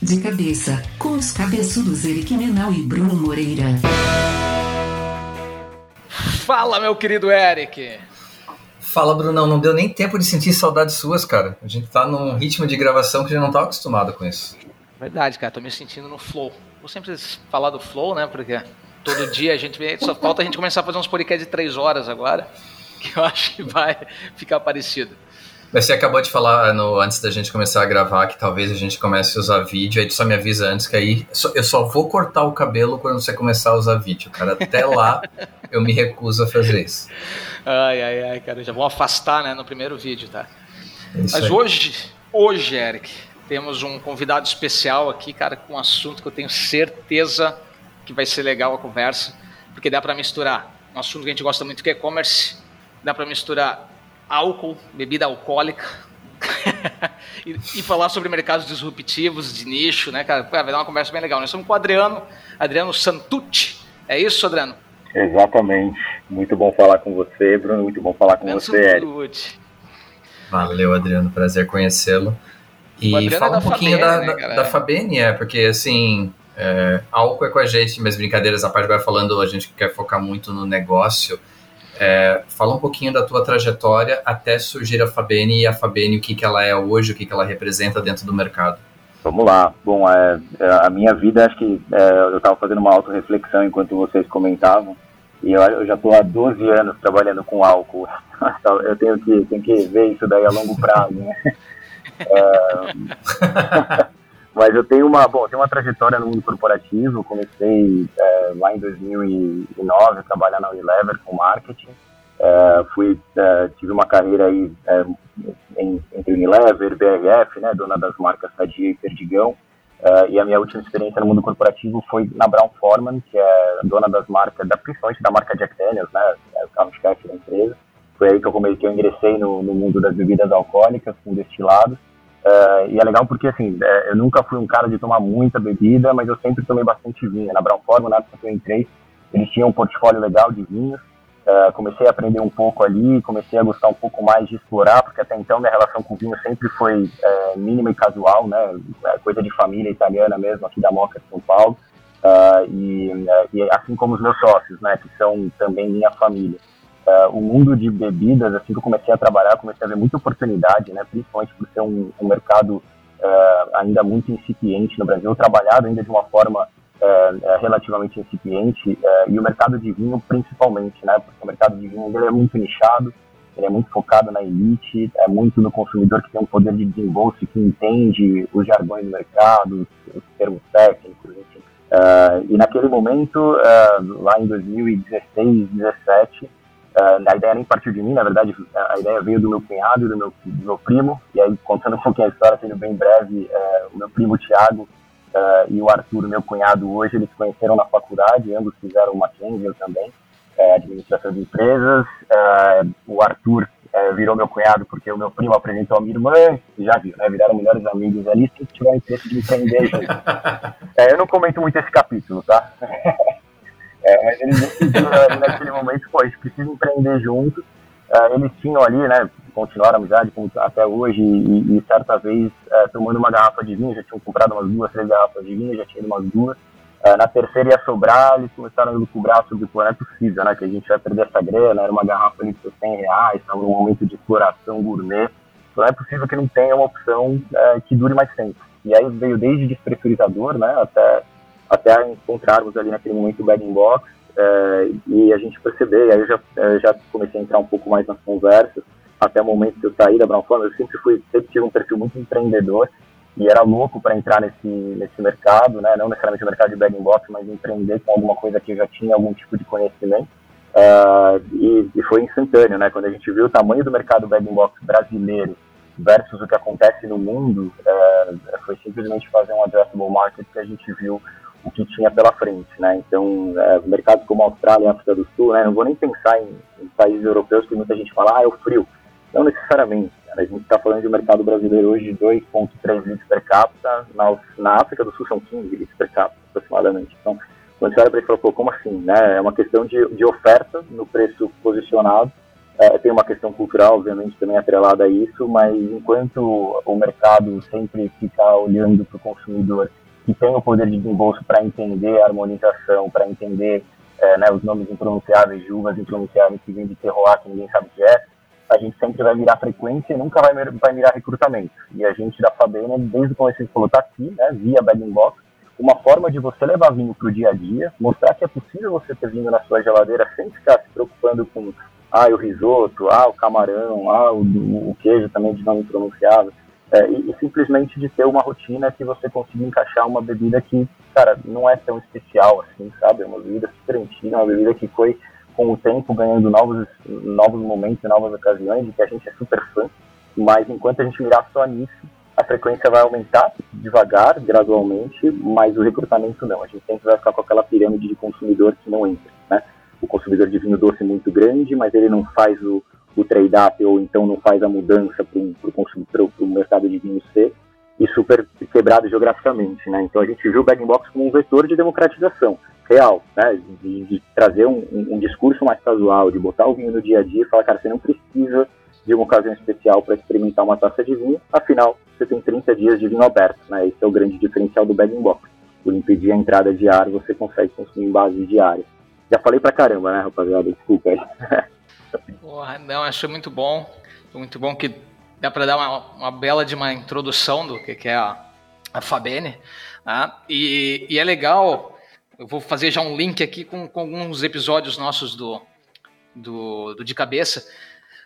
De cabeça, com os cabeçudos Eric Menal e Bruno Moreira. Fala, meu querido Eric. Fala, Brunão. Não deu nem tempo de sentir saudades suas, cara. A gente tá num ritmo de gravação que já não tá acostumado com isso. Verdade, cara. Tô me sentindo no flow. Vou sempre falar do flow, né? Porque todo dia a gente só falta a gente começar a fazer uns podcasts de três horas agora, que eu acho que vai ficar parecido. Mas você acabou de falar no, antes da gente começar a gravar que talvez a gente comece a usar vídeo, aí tu só me avisa antes que aí eu só vou cortar o cabelo quando você começar a usar vídeo, cara. Até lá eu me recuso a fazer isso. Ai, ai, ai, cara, já vou afastar, né, no primeiro vídeo, tá? É Mas aí. hoje, hoje, Eric, temos um convidado especial aqui, cara, com um assunto que eu tenho certeza que vai ser legal a conversa, porque dá para misturar um assunto que a gente gosta muito que é e-commerce, dá para misturar álcool, bebida alcoólica, e, e, falar sobre mercados disruptivos, de nicho, né, cara? Vai dar uma conversa bem legal. Nós estamos com o Adriano, Adriano Santucci. É isso, Adriano? Exatamente. Muito bom falar com você, Bruno. Muito bom falar com Adriano você, Eric. Valeu, Adriano. Prazer conhecê-lo. E fala é um pouquinho Fabene, da, né, da, da Fabene, é, porque assim, é, álcool é com a gente, mas brincadeiras a parte vai falando, a gente quer focar muito no negócio. É, fala um pouquinho da tua trajetória até surgir a Fabene e a Fabene, o que, que ela é hoje, o que, que ela representa dentro do mercado. Vamos lá. Bom, é, é a minha vida, acho que é, eu estava fazendo uma auto-reflexão enquanto vocês comentavam, e eu, eu já estou há 12 anos trabalhando com álcool. Eu tenho que, tenho que ver isso daí a longo prazo, né? É, mas eu tenho uma, bom, tenho uma trajetória no mundo corporativo. Comecei é, lá em 2009 a trabalhar na Unilever com marketing. É, fui, é, tive uma carreira aí é, em, entre Unilever, BRF, né, dona das marcas Sadia e Perdigão. É, e a minha última experiência no mundo corporativo foi na Brown Forman, que é dona das marcas, da, principalmente da marca Jack Daniels, né, é o carro-chefe da empresa. Foi aí que eu comecei, que eu ingressei no, no mundo das bebidas alcoólicas com destilados. Uh, e é legal porque, assim, é, eu nunca fui um cara de tomar muita bebida, mas eu sempre tomei bastante vinho. Na Brown Forman, na época que eu entrei, eles tinham um portfólio legal de vinhos. Uh, comecei a aprender um pouco ali, comecei a gostar um pouco mais de explorar, porque até então minha relação com vinho sempre foi uh, mínima e casual, né? Coisa de família italiana mesmo, aqui da Moca de São Paulo. E, e, assim como os meus sócios, né? Que são também minha família uh, o mundo de bebidas, assim que eu comecei a trabalhar, comecei a ver muita oportunidade, né, principalmente por ser um, um mercado uh, ainda muito incipiente no Brasil, trabalhado ainda de uma forma uh, relativamente incipiente, e o mercado de vinho principalmente, né, porque o mercado de vinho ele é muito nichado, ele é muito focado na elite, é muito no consumidor que tem um poder de desembolso, que entende os jargões do mercado, os, termos técnicos, enfim. Uh, e naquele momento, uh, lá em 2016, 2017, Uh, a ideia nem partiu de mim, na verdade, a ideia veio do meu cunhado e do meu, do meu primo. E aí, contando um pouquinho a história, sendo bem breve, uh, o meu primo Tiago uh, e o Arthur, meu cunhado, hoje eles se conheceram na faculdade, ambos fizeram uma eu também, administração de empresas. o Arthur virou meu cunhado porque o meu primo apresentou a minha irmã, já viu, né? Viraram melhores amigos ali, se tiver interesse de empreender junto. eu não comento muito esse capítulo, tá? É, mas eles decidiram naquele momento, pô, a gente precisa empreender juntos. Uh, eles tinham ali, né, continuaram a amizade até hoje e, e certa vez uh, tomando uma garrafa de vinho, já tinham comprado umas duas, três garrafas de vinho, já tinham umas duas. Uh, na terceira ia sobrar, eles começaram a lucubrar sobre o é possível, né, que a gente vai perder essa grana, era uma garrafa ali de 100 reais, estava num momento de exploração gourmet, não é possível que não tenha uma opção que dure mais tempo. E aí veio desde despressurizador, né, até até encontrarmos ali naquele momento o bag box é, e a gente perceber, aí eu já, eu já comecei a entrar um pouco mais nas conversas, até o momento que eu saí da Brown Farm, eu sempre fui, sempre tive um perfil muito empreendedor e era louco para entrar nesse, nesse mercado, né, não necessariamente o mercado de bag box, mas empreender com alguma coisa que eu já tinha algum tipo de conhecimento. Uh, e, e, foi instantâneo, né? Quando a gente viu o tamanho do mercado bag box brasileiro versus o que acontece no mundo, uh, foi simplesmente fazer um addressable market que a gente viu o que tinha pela frente, né? Então, é, mercados como a Austrália e África do Sul, né? Não vou nem pensar em, em, países europeus que muita gente fala, ah, é o frio. Não necessariamente. A gente está falando de um mercado brasileiro hoje de 2,3 litros per capita, na, na África do Sul são 15 litros per capita, aproximadamente. Então, quando você olha para ele, falou, pô, como assim, né? É uma questão de, de oferta no preço posicionado É, tem uma questão cultural, obviamente, também atrelada a isso, mas enquanto o mercado sempre fica olhando para o consumidor que tem o poder de desembolso para entender a harmonização, para entender é, né, os nomes impronunciáveis de uvas impronunciáveis que vêm de terroir, que ninguém sabe o que é, a gente sempre vai mirar frequência e nunca vai, vai mirar recrutamento. E a gente da Fabena, desde o começo, falou, está aqui, né, via Bag Box, uma forma de você levar vinho para o dia a dia, mostrar que é possível você ter vinho na sua geladeira sem ficar se preocupando com ah, o risoto, ah, o camarão, ah, o, o queijo também de nome pronunciável. É, e, e, simplesmente de ter uma rotina que você consiga encaixar uma bebida que, cara, não é tão especial assim, sabe? É uma bebida super antiga, uma bebida que foi com o tempo ganhando novos, novos momentos novas ocasiões, e que a gente é super fã, mas enquanto a gente mirar só nisso, a frequência vai aumentar devagar, gradualmente, mas o recrutamento não. A gente sempre vai ficar com aquela pirâmide de consumidor que não entra, né? O consumidor de vinho doce muito grande, mas ele não faz o, o trade-up ou então não faz a mudança para o mercado de vinho C e super quebrado geograficamente, né? Então a gente viu o Bag Box como um vetor de democratização real, né? De, de trazer um, um, um, discurso mais casual, de botar o vinho no dia a dia e falar, cara, você não precisa de uma ocasião especial para experimentar uma taça de vinho, afinal, você tem 30 dias de vinho aberto, né? Esse é o grande diferencial do bag box. Por impedir a entrada de ar, você consegue consumir em base diária. Já falei pra caramba, né, rapaziada? Desculpa aí. Porra, não, achei muito bom. Muito bom que dá para dar uma, uma, bela de uma introdução do que, que é a, a Fabene. Né? E, e, é legal, eu vou fazer já um link aqui com, com alguns episódios nossos do, do, do De Cabeça,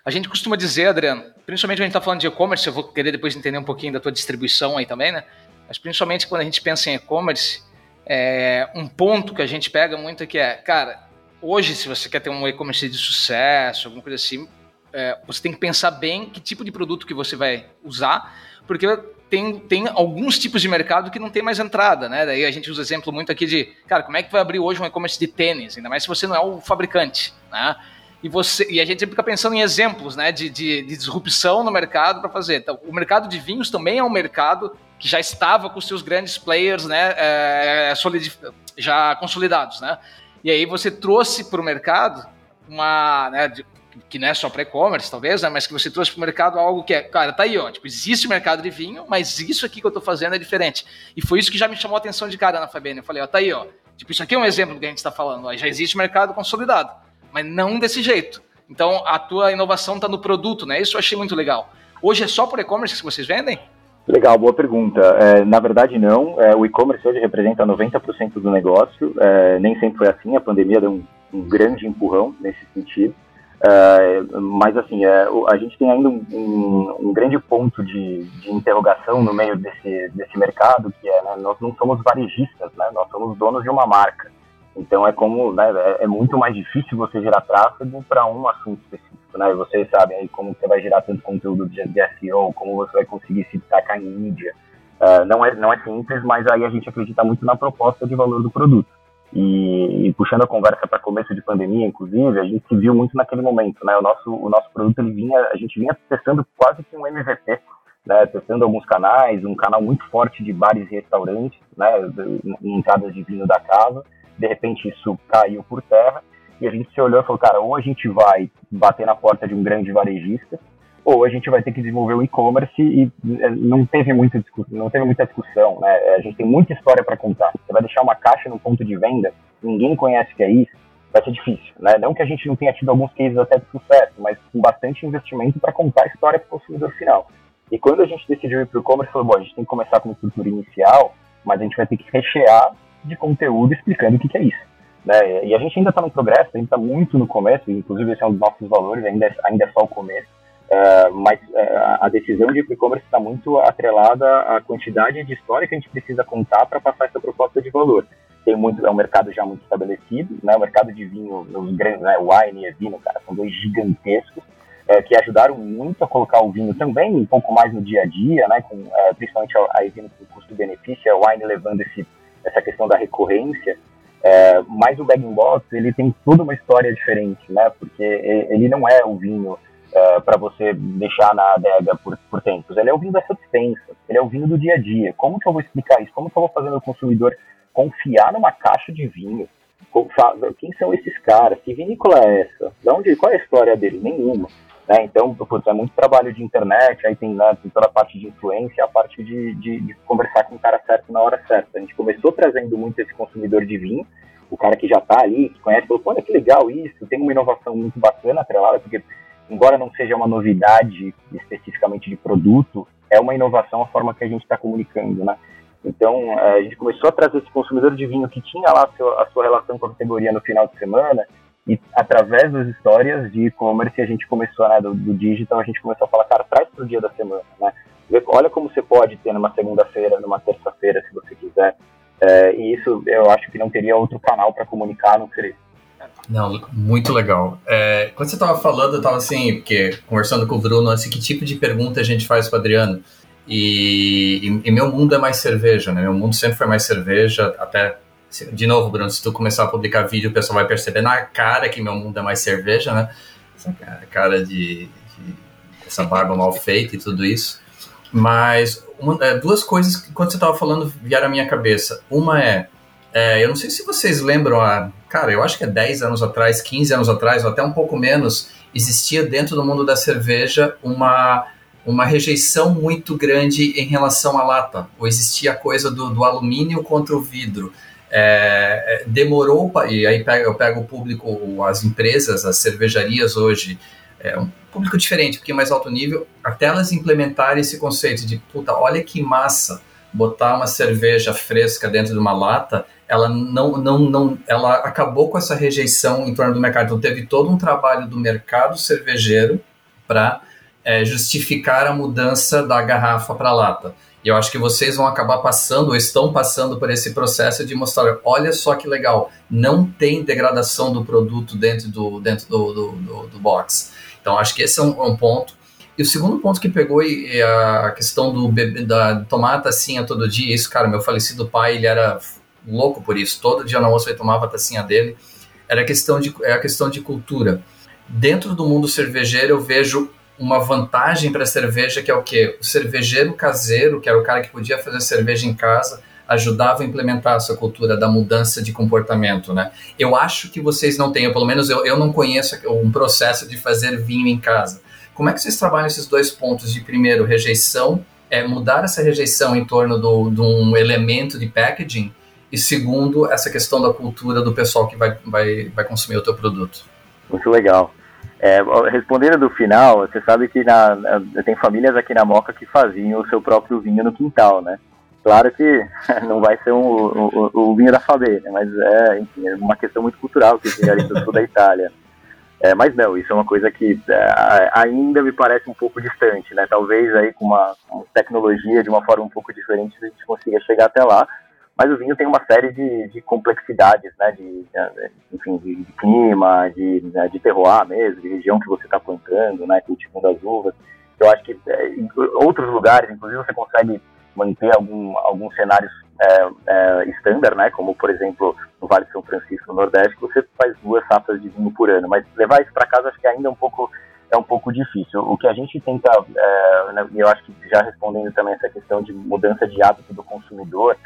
a gente costuma dizer, Adriano, principalmente quando a gente está falando de e-commerce, eu vou querer depois entender um pouquinho da tua distribuição aí também, né? Mas principalmente quando a gente pensa em e-commerce, é, um ponto que a gente pega muito é que é, cara, hoje se você quer ter um e-commerce de sucesso, alguma coisa assim, é, você tem que pensar bem que tipo de produto que você vai usar, porque tem, tem alguns tipos de mercado que não tem mais entrada, né? Daí a gente usa exemplo muito aqui de, cara, como é que vai abrir hoje um e-commerce de tênis, ainda mais se você não é o fabricante, né? e você e a gente fica pensando em exemplos né, de, de, de disrupção no mercado para fazer. Então, o mercado de vinhos também é um mercado que já estava com seus grandes players né, é, já consolidados. Né? E aí você trouxe para o mercado uma. Né, de, que não é só para e-commerce, talvez, né, mas que você trouxe para o mercado algo que é, cara, tá aí, ó, tipo, existe o mercado de vinho, mas isso aqui que eu estou fazendo é diferente. E foi isso que já me chamou a atenção de cara na Fabiana. Eu falei, ó, tá aí, ó, tipo, isso aqui é um exemplo do que a gente está falando, ó, já existe mercado consolidado mas não desse jeito. Então a tua inovação está no produto, né? Isso eu achei muito legal. Hoje é só por e-commerce que vocês vendem? Legal, boa pergunta. É, na verdade, não. É, o e-commerce hoje representa 90% do negócio. É, nem sempre foi assim. A pandemia deu um, um grande empurrão nesse sentido. É, mas, assim, é, a gente tem ainda um, um, um grande ponto de, de, interrogação no meio desse, desse mercado, que é, né, nós não somos varejistas, né, nós somos donos de uma marca. Então é como, né, é, é muito mais difícil você gerar tráfego para um assunto específico, né? Vocês sabem aí como você vai gerar tanto conteúdo de, de SEO, como você vai conseguir se destacar em mídia. Uh, não, é, não é simples, mas aí a gente acredita muito na proposta de valor do produto. E, e puxando a conversa para começo de pandemia, inclusive, a gente se viu muito naquele momento, né? O nosso, o nosso produto, ele vinha, a gente vinha testando quase que um MVP, né? Testando alguns canais, um canal muito forte de bares e restaurantes, né? Entradas de vinho da casa de repente isso caiu por terra e a gente se olhou e falou, cara, ou a gente vai bater na porta de um grande varejista, ou a gente vai ter que desenvolver o e-commerce e é, não teve muita discussão, não teve muita discussão, né? A gente tem muita história para contar. Você vai deixar uma caixa no ponto de venda, ninguém conhece o que é isso, vai ser difícil, né? Não que a gente não tenha tido alguns cases até de sucesso, mas com bastante investimento para contar a história para o consumidor final. E quando a gente decidiu ir para o e-commerce, falou, bom, a gente tem que começar com uma estrutura inicial, mas a gente vai ter que rechear de conteúdo explicando o que, que é isso. Né? E a gente ainda está no progresso, a gente está muito no começo, inclusive esse é um dos nossos valores, ainda, é, ainda é só o começo, uh, mas uh, a decisão de e-commerce está muito atrelada à quantidade de história que a gente precisa contar para passar essa proposta de valor. Tem muito, é um mercado já muito estabelecido, né? o mercado de vinho, os grandes, né? wine e vinho, cara, são dois gigantescos, é, que ajudaram muito a colocar o vinho também um pouco mais no dia a dia, né, com, principalmente a, a com custo-benefício, a Wine levando esse essa questão da recorrência, é, mas o bag box ele tem toda uma história diferente, né? Porque ele não é o vinho é, para você deixar na adega por, por tempos. Ele é o vinho dessa dispensa. Ele é o vinho do dia a dia. Como que eu vou explicar isso? Como que eu vou fazer meu consumidor confiar numa caixa de vinho quem são esses caras? Que vinícola é essa? De onde, qual é a história dele? Nenhuma. Né? Então, putz, é muito trabalho de internet, aí tem, né, tem toda a parte de influência, a parte de, de, de, conversar com o cara certo na hora certa. A gente começou trazendo muito esse consumidor de vinho, o cara que já está ali, que conhece, falou, olha que legal isso, tem uma inovação muito bacana atrelada, porque embora não seja uma novidade especificamente de produto, é uma inovação a forma que a gente está comunicando, né? Então, é, a gente começou a trazer esse consumidor de vinho que tinha lá a sua relação com a categoria no final de semana, e através das histórias de e-commerce a gente começou, né, do, do, digital, a gente começou a falar, cara, traz para o dia da semana, né? Olha como você pode ter numa segunda-feira, numa terça-feira, se você quiser. É, e isso eu acho que não teria outro canal para comunicar no ser Não, muito legal. É, quando você estava falando, eu estava assim, porque conversando com o Bruno, assim, que tipo de pergunta a gente faz para Adriano? E, e, e, meu mundo é mais cerveja, né? Meu mundo sempre foi mais cerveja, até de novo, Bruno, se tu começar a publicar vídeo, o pessoal vai perceber na cara que meu mundo é mais cerveja, né? Essa cara de, de essa barba mal feita e tudo isso. Mas uma, é, duas coisas que quando você estava falando vieram à minha cabeça. Uma é, é, eu não sei se vocês lembram, a, cara, eu acho que é 10 anos atrás, 15 anos atrás, ou até um pouco menos, existia dentro do mundo da cerveja uma uma rejeição muito grande em relação à lata, ou existia a coisa do, do alumínio contra o vidro. É, é demorou, e aí eu pego o público, as empresas, as cervejarias hoje, é um público diferente, porque mais alto nível, até elas implementarem esse conceito de, puta, olha que massa, botar uma cerveja fresca dentro de uma lata, ela não, não, não, ela acabou com essa rejeição em torno do mercado. Então teve todo um trabalho do mercado cervejeiro para é, justificar a mudança da garrafa para lata. E eu acho que vocês vão acabar passando, ou estão passando por esse processo de mostrar, olha só que legal, não tem degradação do produto dentro do, dentro do, do, do, do box. Então, acho que esse é um, um, ponto. E o segundo ponto que pegou é a questão do bebê, da tomar a tacinha todo dia. Isso, cara, meu falecido pai, ele era louco por isso. Todo dia no almoço ele tomava a tacinha dele. Era questão de, é a questão de cultura. Dentro do mundo cervejeiro, eu vejo uma vantagem para a cerveja que é o quê? O cervejeiro caseiro, que era o cara que podia fazer cerveja em casa, ajudava a implementar essa cultura da mudança de comportamento, né? Eu acho que vocês não têm, pelo menos eu, eu não conheço um processo de fazer vinho em casa. Como é que vocês trabalham esses dois pontos de primeiro rejeição, é mudar essa rejeição em torno do, de um elemento de packaging e segundo essa questão da cultura do pessoal que vai, vai, vai consumir o teu produto? Muito legal. É, respondendo do final, você sabe que na, tem famílias aqui na Moca que faziam o seu próprio vinho no quintal, né? Claro que não vai ser um, o, vinho da Fabê, né? mas é, enfim, é uma questão muito cultural que ali do sul da Itália. É, mas não, isso é uma coisa que é, ainda me parece um pouco distante, né? Talvez aí com uma tecnologia de uma forma um pouco diferente a gente consiga chegar até lá, mas o vinho tem uma série de, de complexidades, né, de, enfim, de, de clima, de, né, de terroir mesmo, de região que você está plantando, né, cultivando as uvas. Eu acho que é, em outros lugares, inclusive, você consegue manter algum, alguns cenários é, é, estándar, né, como por exemplo no Vale de São Francisco, no Nordeste, você faz duas safras de vinho por ano. Mas levar isso para casa acho que ainda é um pouco é um pouco difícil. O que a gente tenta, é, né, eu acho que já respondendo também essa questão de mudança de hábito do consumidor,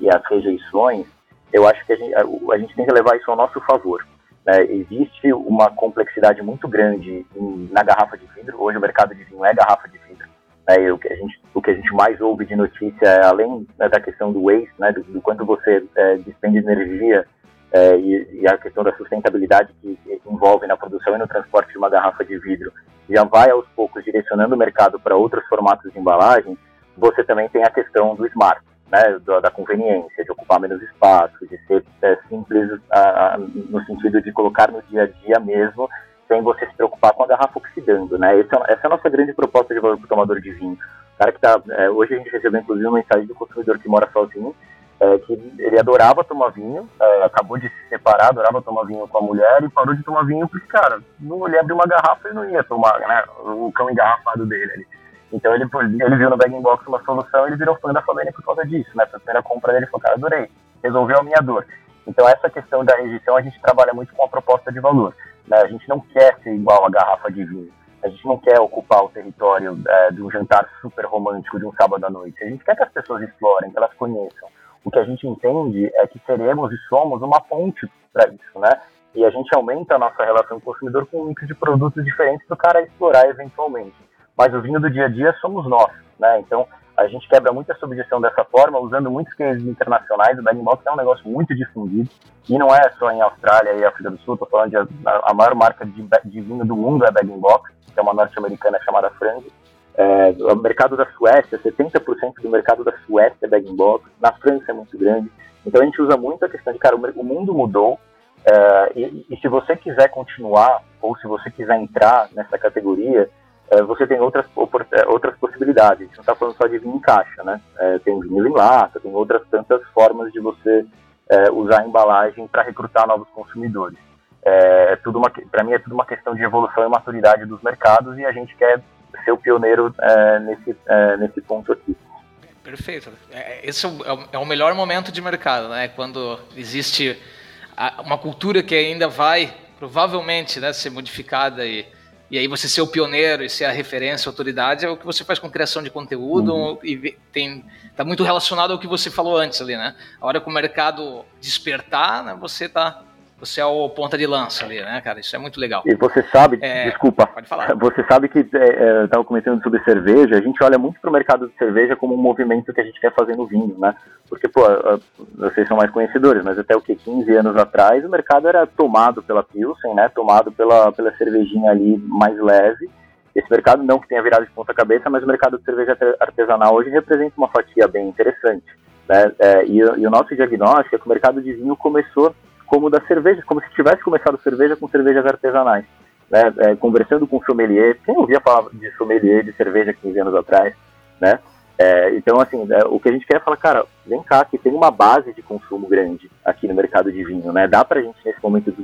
e as rejeições, eu acho que a gente, a, a gente tem que levar isso ao nosso favor. Né? Existe uma complexidade muito grande em, na garrafa de vidro. Hoje o mercado de vinho é garrafa de vidro. Né? o, que a gente, o que a gente mais ouve de notícia é, além né, da questão do waste, né, do, do quanto você é, despende energia é, e, e, a questão da sustentabilidade que envolve na produção e no transporte de uma garrafa de vidro, já vai aos poucos direcionando o mercado para outros formatos de embalagem, você também tem a questão do smart né, da, da, conveniência, de ocupar menos espaço, de ser é, simples uh, no sentido de colocar no dia a dia mesmo, sem você se preocupar com a garrafa oxidando, né? Essa, essa é a nossa grande proposta de valor para o tomador de vinho. Cara que tá, é, hoje a gente recebeu inclusive uma mensagem do consumidor que mora sozinho, é, que ele adorava tomar vinho, é, acabou de se separar, adorava tomar vinho com a mulher e parou de tomar vinho porque, cara, não ele abriu uma garrafa e não ia tomar, né, o cão engarrafado dele ali. Então ele, ele viu no Bag Box uma solução e ele virou fã da Fabene por causa disso, né? Foi a primeira compra dele falou, cara, adorei, resolveu a minha dor. Então essa questão da rejeição a gente trabalha muito com a proposta de valor. Né? A gente não quer ser igual a garrafa de vinho. A gente não quer ocupar o território é, de um jantar super romântico de um sábado à noite. A gente quer que as pessoas explorem, que elas conheçam. o que a gente entende é que seremos e somos uma ponte para isso, né? E a gente aumenta a nossa relação com o consumidor com um mix de produtos diferentes para o cara explorar eventualmente. Mas o vinho do dia a dia somos nós, né? Então, a gente quebra muita subjeção dessa forma, usando muitos cases internacionais. O bag box é um negócio muito difundido e não é só em Austrália e África do Sul. Estou falando de a, a, maior marca de, de, vinho do mundo é bag box, que é uma norte-americana chamada Franz. É, o mercado da Suécia, 70% do mercado da Suécia é bag box. Na França é muito grande. Então a gente usa muito a questão de, cara, o mundo mudou. É, e, e se você quiser continuar ou se você quiser entrar nessa categoria, você tem outras, é, outras possibilidades. A gente não está falando só de vinho em caixa, né? É, tem vinho em lata, tem outras tantas formas de você é, usar a embalagem para recrutar novos consumidores. É, é tudo para mim é tudo uma questão de evolução e maturidade dos mercados e a gente quer ser o pioneiro nesse, nesse ponto aqui. Perfeito. Esse é o melhor momento de mercado, né? Quando existe uma cultura que ainda vai provavelmente né, ser modificada e e aí você ser o pioneiro e ser a referência, a autoridade, é o que você faz com criação de conteúdo uhum. e tem tá muito relacionado ao que você falou antes ali, né? A hora que o mercado despertar, né, você tá você é o ponta de lança ali, né, cara? Isso é muito legal. E você sabe, é, desculpa, pode falar. Você sabe que é, é, estava comentando sobre cerveja, a gente olha muito para o mercado de cerveja como um movimento que a gente quer fazer no vinho, né? Porque, pô, vocês são mais conhecedores, mas até o que 15 anos atrás o mercado era tomado pela Pilsen, né? Tomado pela, pela cervejinha ali mais leve. Esse mercado não que tenha virado de ponta cabeça, mas o mercado de cerveja artesanal hoje representa uma fatia bem interessante. Né? É, e, e o nosso diagnóstico é que o mercado de vinho começou como das cervejas, como se tivesse começado cerveja com cervejas artesanais. Né? É, conversando com sommelier, quem ouvia a palavra de sommelier de cerveja 15 anos atrás, né? É, então, assim, é, o que a gente quer é falar, cara, vem cá, que tem uma base de consumo grande aqui no mercado de vinho, né? Dá pra gente, nesse momento,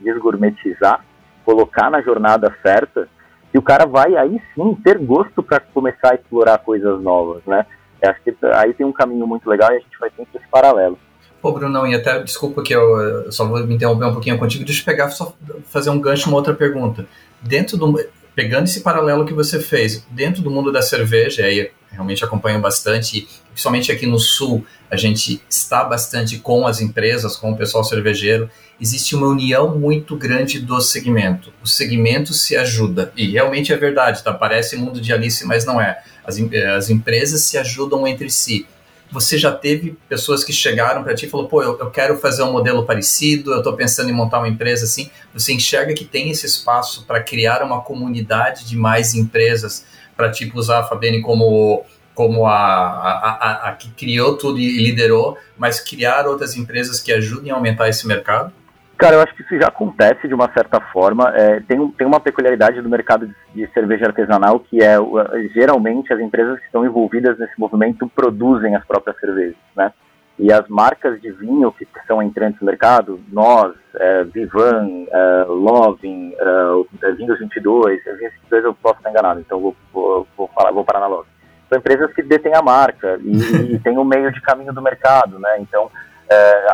desgourmetizar, colocar na jornada certa, e o cara vai aí sim ter gosto para começar a explorar coisas novas, né? acho que aí tem um caminho muito legal e a gente vai sempre esse paralelo. Pô, Brunão, e até, desculpa que eu só vou me interromper um pouquinho contigo, deixa eu pegar, só fazer um gancho, uma outra pergunta. Dentro do, pegando esse paralelo que você fez, dentro do mundo da cerveja, aí realmente acompanho bastante, principalmente aqui no Sul, a gente está bastante com as empresas, com o pessoal cervejeiro, existe uma união muito grande do segmento. O segmento se ajuda, e realmente é verdade, tá? Parece mundo de Alice, mas não é. As, as empresas se ajudam entre si você já teve pessoas que chegaram para ti e falou, pô, eu, eu, quero fazer um modelo parecido, eu estou pensando em montar uma empresa assim. Você enxerga que tem esse espaço para criar uma comunidade de mais empresas para tipo usar a Fabiane como como a, a, a, a que criou tudo e liderou, mas criar outras empresas que ajudem a aumentar esse mercado? Cara, eu acho que isso já acontece de uma certa forma. É, tem, tem uma peculiaridade do mercado de, de, cerveja artesanal que é, geralmente, as empresas que estão envolvidas nesse movimento produzem as próprias cervejas, né? E as marcas de vinho que são entrantes no mercado, nós, é, Vivan, é, Lovin, é, Vinhos 22, Vinhos 22 eu posso estar enganado, então vou, vou, vou, falar, vou parar na Lovin. São empresas que detêm a marca e, e têm o um meio de caminho do mercado, né? Então, é,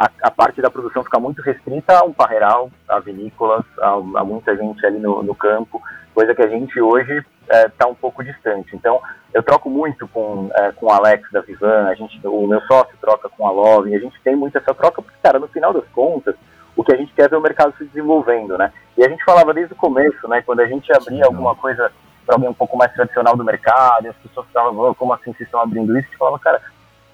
a, a, parte da produção fica muito restrita a um parreiral, a vinícolas, a, a muita gente ali no, no, campo, coisa que a gente hoje está é, tá um pouco distante. Então, eu troco muito com, é, com o Alex da Vivan, a gente, o meu sócio troca com a Love, a gente tem muito essa troca, porque, cara, no final das contas, o que a gente quer é ver o mercado se desenvolvendo, né? E a gente falava desde o começo, né, quando a gente abria alguma coisa para alguém um pouco mais tradicional do mercado, e as pessoas falavam, como assim vocês estão abrindo isso? A gente falava, cara,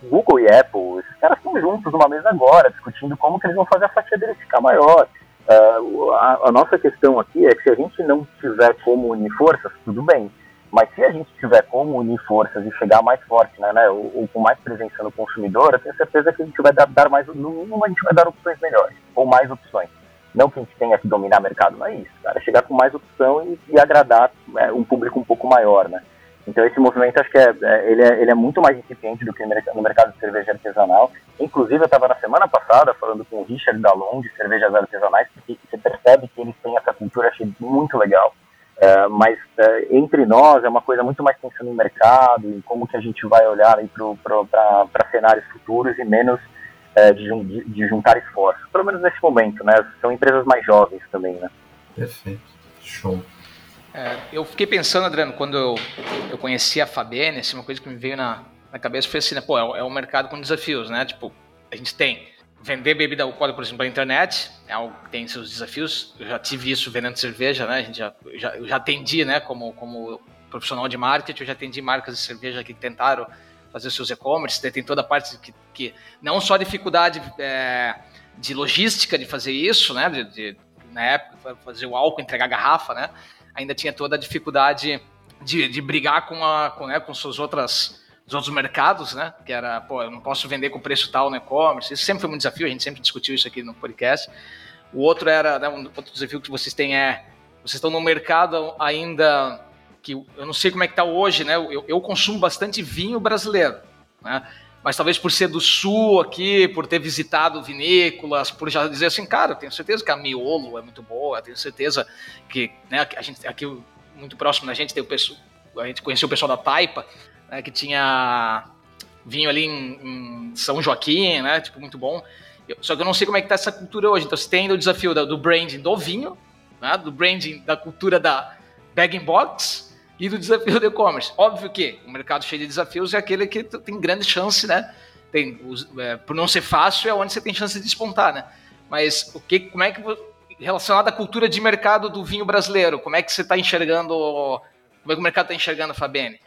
Google e Apple, esses caras estão juntos numa mesa agora, discutindo como que eles vão fazer a fatia deles ficar maior. Uh, a, a, nossa questão aqui é que se a gente não tiver como unir forças, tudo bem. Mas se a gente tiver como unir forças e chegar mais forte, né, né ou, ou com mais presença no consumidor, eu tenho certeza que a gente vai dar, dar mais, no mínimo a gente vai dar opções melhores, ou mais opções. Não que a gente tenha que dominar o mercado, não é isso, cara. É chegar com mais opção e, e agradar é, um público um pouco maior, né. Então esse movimento acho que é, é, ele, é, ele é muito mais incipiente do que no mercado de cerveja artesanal. Inclusive eu estava na semana passada falando com o Richard Dalon de cervejas artesanais, porque você percebe que eles têm essa cultura, achei muito legal. É, mas é, entre nós é uma coisa muito mais pensando em mercado, em como que a gente vai olhar para cenários futuros e menos é, de, de, juntar esforços. Pelo menos nesse momento, né? São empresas mais jovens também, né? Perfeito. Show. É, eu fiquei pensando, Adriano, quando eu, eu conheci a Fabienne, assim, uma coisa que me veio na, na cabeça foi assim, né? Pô, é, é um mercado com desafios, né? Tipo, a gente tem vender bebida alcoólica, por exemplo, pela internet, é algo que tem seus desafios. Eu já tive isso vendendo cerveja, né? A gente já, já, eu já atendi, né? Como, como profissional de marketing, eu já atendi marcas de cerveja que tentaram fazer seus e-commerce, tem toda a parte que, que não só a dificuldade é, de logística de fazer isso, né? De, de, na época, fazer o álcool, entregar a garrafa, né? Ainda tinha toda a dificuldade de, de brigar com, a, com, né, com suas outras os outros mercados, né? Que era, pô, eu não posso vender com preço tal no e-commerce. Isso sempre foi um desafio, a gente sempre discutiu isso aqui no podcast. O outro era, né, um outro desafio que vocês têm é, vocês estão no mercado ainda que eu não sei como é que está hoje, né? Eu, eu, consumo bastante vinho brasileiro, né? Mas talvez por ser do sul aqui, por ter visitado vinícolas, por já dizer assim, cara, eu tenho certeza que a Miolo é muito boa, eu tenho certeza que, né, a gente aqui muito próximo da gente tem o pessoal, a gente conheceu o pessoal da Taipa, né, que tinha vinho ali em, em, São Joaquim, né, tipo, muito bom. Só que eu não sei como é que tá essa cultura hoje. Então, você tem o desafio do branding do vinho, né, do branding da cultura da bag in box e do desafio do e-commerce. Óbvio que o mercado cheio de desafios é aquele que tem grande chance, né? Tem, é, por não ser fácil, é onde você tem chance de despontar, né? Mas o que, como é que relacionado à cultura de mercado do vinho brasileiro, como é que você está enxergando, como é que o mercado está enxergando, Fabiane?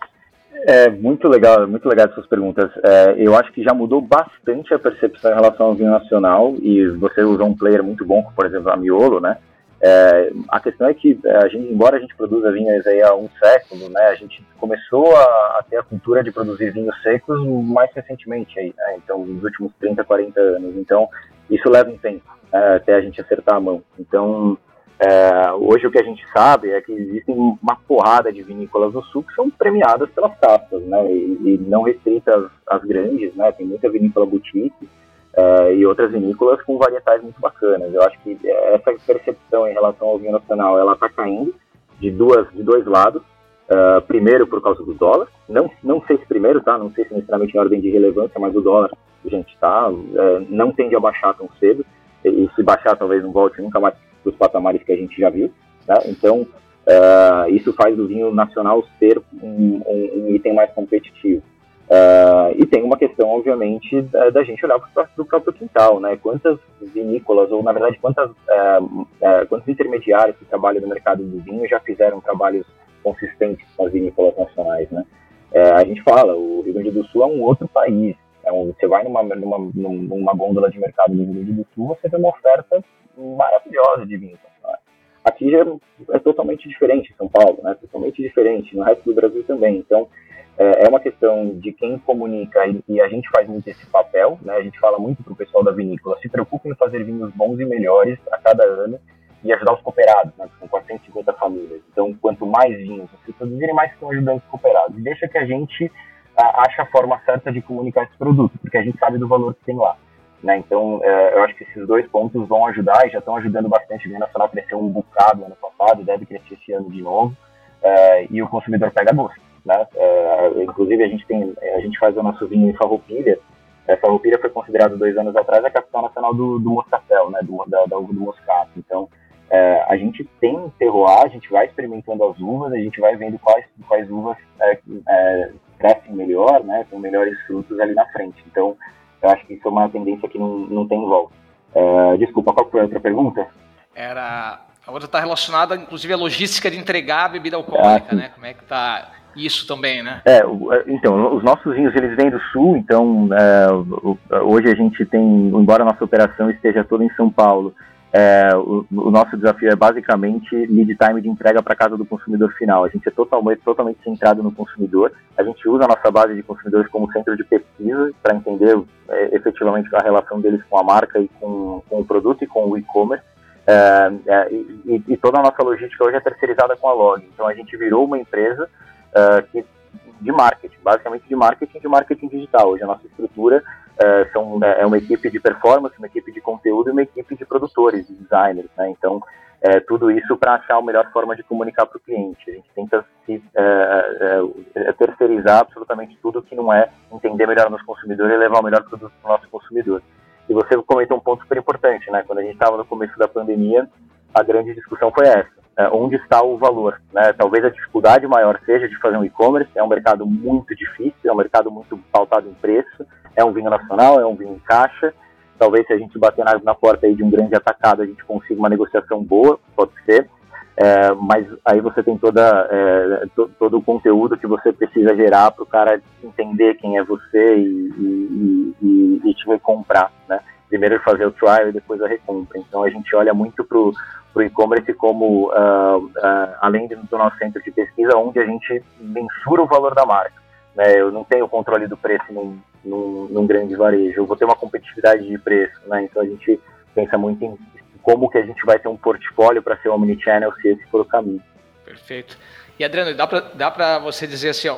É muito legal, muito legal essas perguntas. É, eu acho que já mudou bastante a percepção em relação ao vinho nacional e você usou um player muito bom, por exemplo a Miolo, né? É, a questão é que é, a gente, embora a gente produza vinhos aí há um século, né, a gente começou a, a ter a cultura de produzir vinhos secos mais recentemente aí, né, então nos últimos 30, 40 anos. Então isso leva um tempo é, até a gente acertar a mão. Então é, hoje o que a gente sabe é que existem uma porrada de vinícolas no sul que são premiadas pelas taças, né? E, e não restritas às grandes, né? Tem muita vinícola boutique é, e outras vinícolas com varietais muito bacanas. Eu acho que essa percepção em relação ao vinho nacional, ela está caindo de duas, de dois lados. Uh, primeiro por causa do dólar, não, não sei se primeiro, tá? Não sei se necessariamente em ordem de relevância, mas o dólar, gente, tá? É, não tende a baixar tão cedo. E, e se baixar, talvez não volte nunca mais dos patamares que a gente já viu. Né? Então, uh, isso faz o vinho nacional ser um, um, um item mais competitivo. Uh, e tem uma questão, obviamente, da, da gente olhar para o próprio quintal, né? Quantas vinícolas, ou na verdade, quantas, uh, uh, quantos intermediários que trabalham no mercado do vinho já fizeram trabalhos consistentes com as vinícolas nacionais, né? a gente fala, o Rio Grande do Sul é um outro país. É um, você vai numa, numa, numa gôndola de mercado do Rio Grande do Sul, você vê uma oferta maravilhosa de vinho Aqui já é totalmente diferente São Paulo, né? Totalmente diferente, no resto do Brasil também. Então, é, é uma questão de quem comunica e, a gente faz muito esse papel, né? A gente fala muito para o pessoal da vinícola, se preocupem em fazer vinhos bons e melhores a cada ano e ajudar os cooperados, né? São 450 famílias. Então, quanto mais vinhos vocês produzirem, mais estão ajudando os cooperados. Deixa que a gente a, ache a forma certa de comunicar esse produto, porque a gente sabe do valor que tem lá. Né? Então, é, eu acho que esses dois pontos vão ajudar e já estão ajudando bastante. O Vinho Nacional cresceu um bocado ano passado, deve crescer esse ano de novo, é, e o consumidor pega gosto. Né? É, inclusive, a gente, tem, a gente faz o nosso vinho em Farroupilha. É, Farroupilha foi considerado dois anos atrás a capital nacional do, do moscatel, né? do, da, da uva do moscato. Então, é, a gente tem terroir, a gente vai experimentando as uvas, a gente vai vendo quais, quais uvas é, é, crescem melhor, né? com melhores frutos ali na frente. Então, eu acho que isso é uma tendência que não, não tem volta. Uh, desculpa, qual foi a outra pergunta? Era. A outra está relacionada, inclusive, à logística de entregar a bebida alcoólica, ah, né? Como é que está isso também, né? É, é, então, os nossos vinhos, eles vêm do sul, então, é, hoje a gente tem, embora a nossa operação esteja toda em São Paulo, é, o, o, nosso desafio é basicamente lead time de entrega para casa do consumidor final. A gente é totalmente, totalmente centrado no consumidor. A gente usa a nossa base de consumidores como centro de pesquisa para entender é, efetivamente a relação deles com a marca e com, com o produto e com o e-commerce. É, é e, e, toda a nossa logística hoje é terceirizada com a Log. Então a gente virou uma empresa que, de marketing, basicamente de marketing de marketing digital. Hoje a nossa estrutura é, são, é, é uma equipe de performance, uma equipe de conteúdo e uma equipe de produtores, de designers, né? Então, é, tudo isso para achar a melhor forma de comunicar para o cliente. A gente tenta se, é, é, terceirizar absolutamente tudo que não é entender melhor o nosso consumidor e levar o melhor produto para o nosso consumidor. E você comentou um ponto super importante, né? Quando a gente estava no começo da pandemia, a grande discussão foi essa. É, onde está o valor. Né? Talvez a dificuldade maior seja de fazer um e-commerce, é um mercado muito difícil, é um mercado muito pautado em preço, é um vinho nacional, é um vinho em caixa. Talvez se a gente bater na, na porta aí de um grande atacado, a gente consiga uma negociação boa, pode ser. É, mas aí você tem toda, é, to, todo o conteúdo que você precisa gerar para o cara entender quem é você e, e, e, e te comprar, né? Primeiro fazer o trial e depois a recompra. Então a gente olha muito para o e-commerce como, uh, uh, além do nosso centro de pesquisa, onde a gente mensura o valor da marca. Né? Eu não tenho controle do preço num, num, num grande varejo, eu vou ter uma competitividade de preço, né? Então a gente pensa muito em como que a gente vai ter um portfólio para ser omnichannel se esse for o caminho. Perfeito. E Adriano, dá para você dizer assim, ó,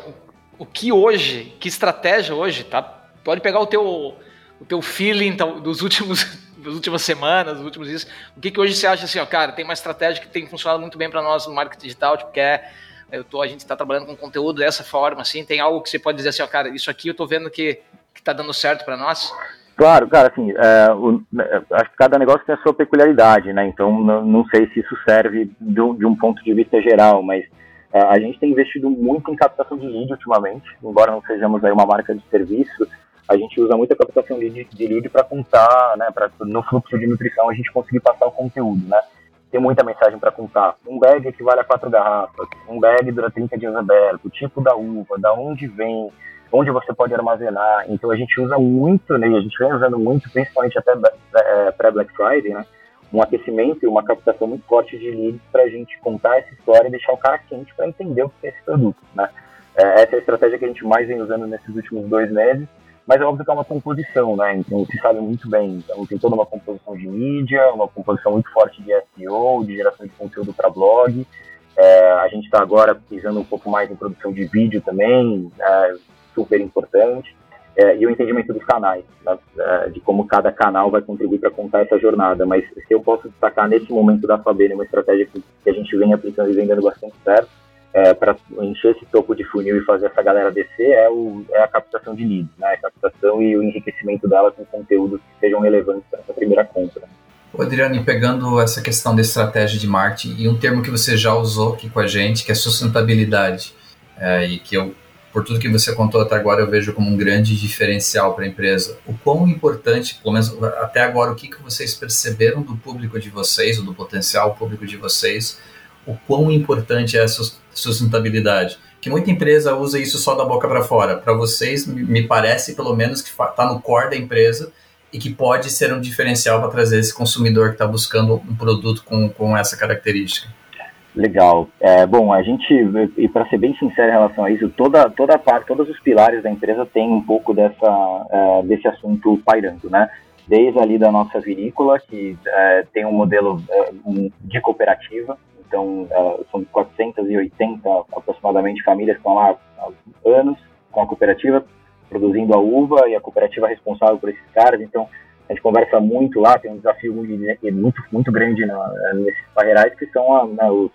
o que hoje, que estratégia hoje, tá? Pode pegar o teu o teu feeling dos últimos das últimas semanas, dos últimos dias. O que que hoje você acha assim, ó, cara, tem uma estratégia que tem funcionado muito bem para nós no marketing digital, tipo, que é eu tô, a gente está trabalhando com conteúdo dessa forma, assim, tem algo que você pode dizer assim, ó, cara, isso aqui eu tô vendo que que tá dando certo para nós? Claro, cara, assim, é, o, é, acho que cada negócio tem a sua peculiaridade, né? Então, não, não sei se isso serve um, de um ponto de vista geral, mas é, a gente tem investido muito em captação de lead ultimamente, embora não sejamos aí uma marca de serviço, a gente usa muito a captação de, de lead para contar, né? Para no fluxo de nutrição a gente conseguir passar o conteúdo, né? Tem muita mensagem para contar. Um bag equivale a quatro garrafas, um bag dura 30 dias aberto, tipo da uva, da onde vem, onde você pode armazenar. Então a gente usa muito, né, a gente vem usando muito, principalmente até é, pré-Black Friday, né, um aquecimento e uma captação muito forte de leads para a gente contar essa história e deixar o cara quente para entender o que é esse produto. Né. É, essa é a estratégia que a gente mais vem usando nesses últimos dois meses, mas é óbvio que é uma composição, né, então se sabe muito bem, então tem toda uma composição de mídia, uma composição muito forte de SEO, de geração de conteúdo para blog, é, a gente está agora pisando um pouco mais em produção de vídeo também, é, super importante, é, e o entendimento dos canais, né, é, de como cada canal vai contribuir para contar essa jornada. Mas se eu posso destacar nesse momento da Fabene uma estratégia que, que, a gente vem aplicando e vem dando bastante certo, é, para encher esse topo de funil e fazer essa galera descer, é, o, é a captação de leads, né, a captação e o enriquecimento dela com conteúdos que sejam relevantes para essa primeira compra. Adriane, pegando essa questão da estratégia de marketing e um termo que você já usou aqui com a gente, que é sustentabilidade, é, e que eu por tudo que você contou até agora, eu vejo como um grande diferencial para a empresa. O quão importante, pelo menos até agora, o que, que vocês perceberam do público de vocês, ou do potencial público de vocês, o quão importante é essa sustentabilidade? Que muita empresa usa isso só da boca para fora. Para vocês, me parece, pelo menos, que está no core da empresa e que pode ser um diferencial para trazer esse consumidor que está buscando um produto com, com essa característica. Legal. É, bom, a gente, e para ser bem sincero em relação a isso, toda, toda a parte, todos os pilares da empresa tem um pouco dessa, é, desse assunto pairando, né? Desde ali da nossa vinícola, que é, tem um modelo é, de cooperativa, então é, são 480 aproximadamente famílias que estão lá há anos com a cooperativa, produzindo a uva e a cooperativa responsável por esses caras, então a gente conversa muito lá, tem um desafio muito, muito grande na, nesses parreirais, que são a, né, os,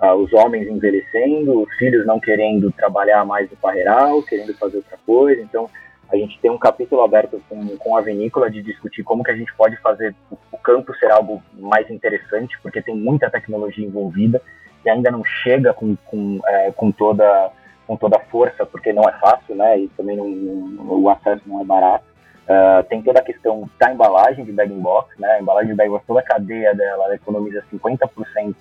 a, os homens envelhecendo, os filhos não querendo trabalhar mais no parreiral, querendo fazer outra coisa. Então, a gente tem um capítulo aberto com, com a vinícola de discutir como que a gente pode fazer o campo ser algo mais interessante, porque tem muita tecnologia envolvida e ainda não chega com, com, é, com toda com toda a força, porque não é fácil, né? E também não, não, o acesso não é barato. Uh, tem toda a questão da embalagem de bag box, né? A embalagem de bag box, toda a cadeia dela, ela economiza 50%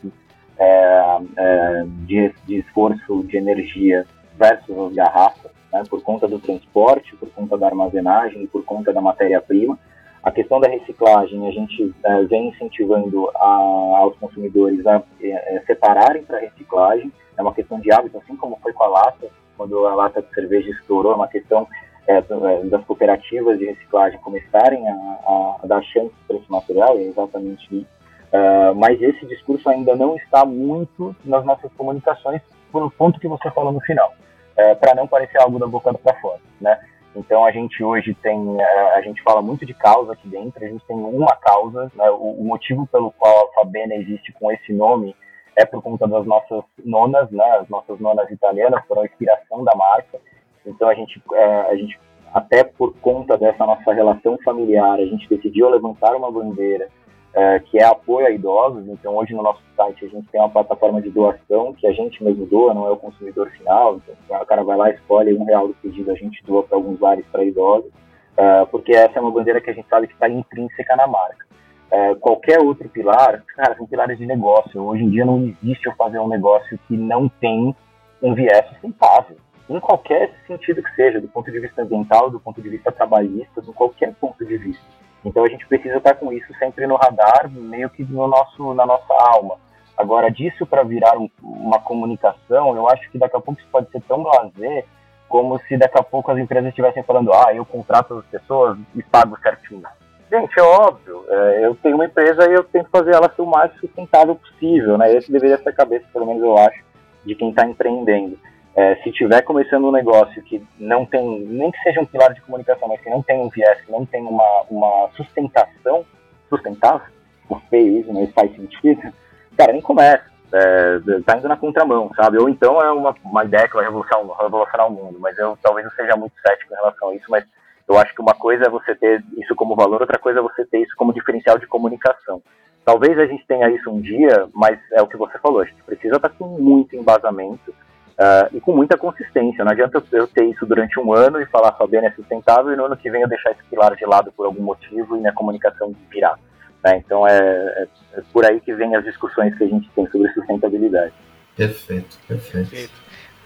é, é, de, de, esforço de energia versus as garrafas, né? por conta do transporte, por conta da armazenagem por conta da matéria-prima. A questão da reciclagem, a gente é, vem incentivando a, aos consumidores a é, é, separarem para reciclagem. É uma questão de hábito, assim como foi com a lata, quando a lata de cerveja estourou, é uma questão é, é, das cooperativas de reciclagem começarem a, a, a dar chance para esse material, é exatamente isso. Uh, mas esse discurso ainda não está muito nas nossas comunicações, por um ponto que você falou no final, é, para não parecer algo da boca para fora, né? Então a gente hoje tem, é, a gente fala muito de causa aqui dentro, a gente tem uma causa, né? o, o, motivo pelo qual a Fabena existe com esse nome é por conta das nossas nonas, né? As nossas nonas italianas foram a inspiração da marca. Então a gente, é, a gente até por conta dessa nossa relação familiar, a gente decidiu levantar uma bandeira é, que é apoio a idosos. Então, hoje no nosso site a gente tem uma plataforma de doação que a gente mesmo doa, não é o consumidor final. Então, o cara vai lá, escolhe um real do pedido, a gente doa para alguns lares para idosos, é, porque essa é uma bandeira que a gente sabe que está intrínseca na marca. É, qualquer outro pilar, cara, são pilares de negócio. Hoje em dia não existe eu fazer um negócio que não tem um viés sustentável em qualquer sentido que seja, do ponto de vista ambiental, do ponto de vista trabalhista, de qualquer ponto de vista. Então a gente precisa estar com isso sempre no radar, meio que no nosso, na nossa alma. Agora, disso para virar um, uma comunicação, eu acho que daqui a pouco isso pode ser tão blazer como se daqui a pouco as empresas estivessem falando, ah, eu contrato as pessoas e pago certinho. Gente, é óbvio, é, eu tenho uma empresa e eu tenho que fazer ela ser o mais sustentável possível, né? Esse deveria ser a cabeça, pelo menos eu acho, de quem está empreendendo é, se tiver começando um negócio que não tem, nem que seja um pilar de comunicação, mas que não tem um viés, que não tem uma, uma sustentação sustentável, por feio isso, mas faz sentido, cara, nem começa. É, tá indo na contramão, sabe? Ou então é uma, uma ideia que vai revolucionar, revolucionar o mundo, mas eu talvez não seja muito cético em relação a isso, mas eu acho que uma coisa é você ter isso como valor, outra coisa é você ter isso como diferencial de comunicação. Talvez a gente tenha isso um dia, mas é o que você falou, a gente precisa estar com muito embasamento, Uh, e com muita consistência. Não adianta eu ter isso durante um ano e falar só bem é sustentável e no ano que vem eu deixar esse pilar de lado por algum motivo e minha comunicação virar. Né? Então é, é, é, por aí que vem as discussões que a gente tem sobre sustentabilidade. Perfeito, perfeito. perfeito.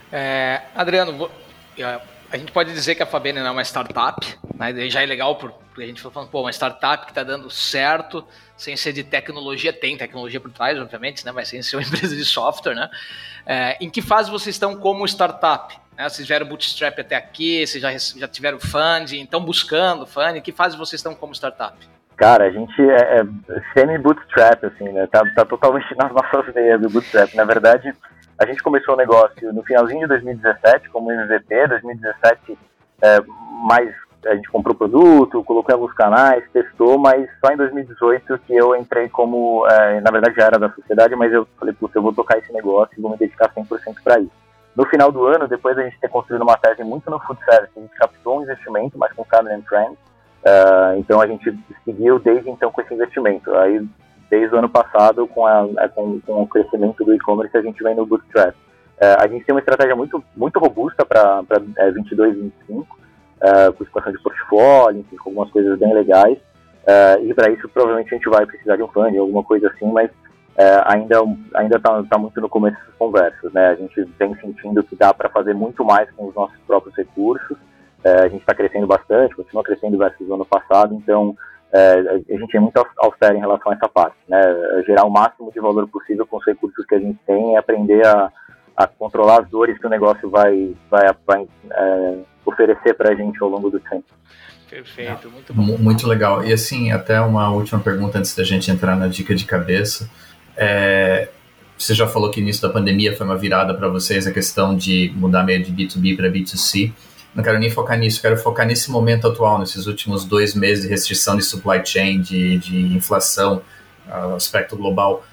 É, Adriano, a gente pode dizer que a não é uma startup, né? já é legal porque a gente falando, pô, uma startup que está dando certo, sem ser de tecnologia, tem tecnologia por trás, obviamente, né? mas sem ser uma empresa de software, né? É, em que fase vocês estão como startup? Né? Vocês tiveram bootstrap até aqui, vocês já, já tiveram funding, estão buscando funding, em que fase vocês estão como startup? Cara, a gente é, é semi-bootstrap, assim, né? Tá, tá totalmente nas nossas veias do bootstrap. Na verdade, a gente começou o negócio no finalzinho de 2017 como MVP, 2017 é, mais a gente comprou produto, colocou alguns canais, testou, mas só em 2018 que eu entrei como, é, na verdade já era da sociedade, mas eu falei, puxa, eu vou tocar esse negócio e vou me dedicar 100% para isso. No final do ano, depois a gente ter construído uma tese muito no food service, a gente captou um investimento, mas com Family and Friends, uh, então a gente seguiu desde então com esse investimento. Aí, desde o ano passado, com, a, com, com o crescimento do e-commerce, a gente vem no Bootstrap. Uh, a gente tem uma estratégia muito, muito robusta para é, 22 e 25, uh, com expansão de portfólio, enfim, com algumas coisas bem legais. Uh, e para isso, provavelmente, a gente vai precisar de um fundo, alguma coisa assim, mas uh, ainda ainda está tá muito no começo das conversas. Né? A gente vem sentindo que dá para fazer muito mais com os nossos próprios recursos. a gente está crescendo bastante, continua crescendo versus o ano passado, então a gente é muito austero em relação a essa parte. Né? Gerar o máximo de valor possível com os recursos que a gente tem e aprender a, a controlar as dores que o negócio vai, vai, vai é, oferecer para a gente ao longo do tempo. Perfeito, muito bom. Muito legal. E assim, até uma última pergunta antes da gente entrar na dica de cabeça. É, você já falou que no início da pandemia foi uma virada para vocês a questão de mudar meio de B2B para B2C. Não quero nem focar nisso, quero focar nesse momento atual, nesses últimos dois meses de restrição de supply chain, de, de inflação, uh, aspecto global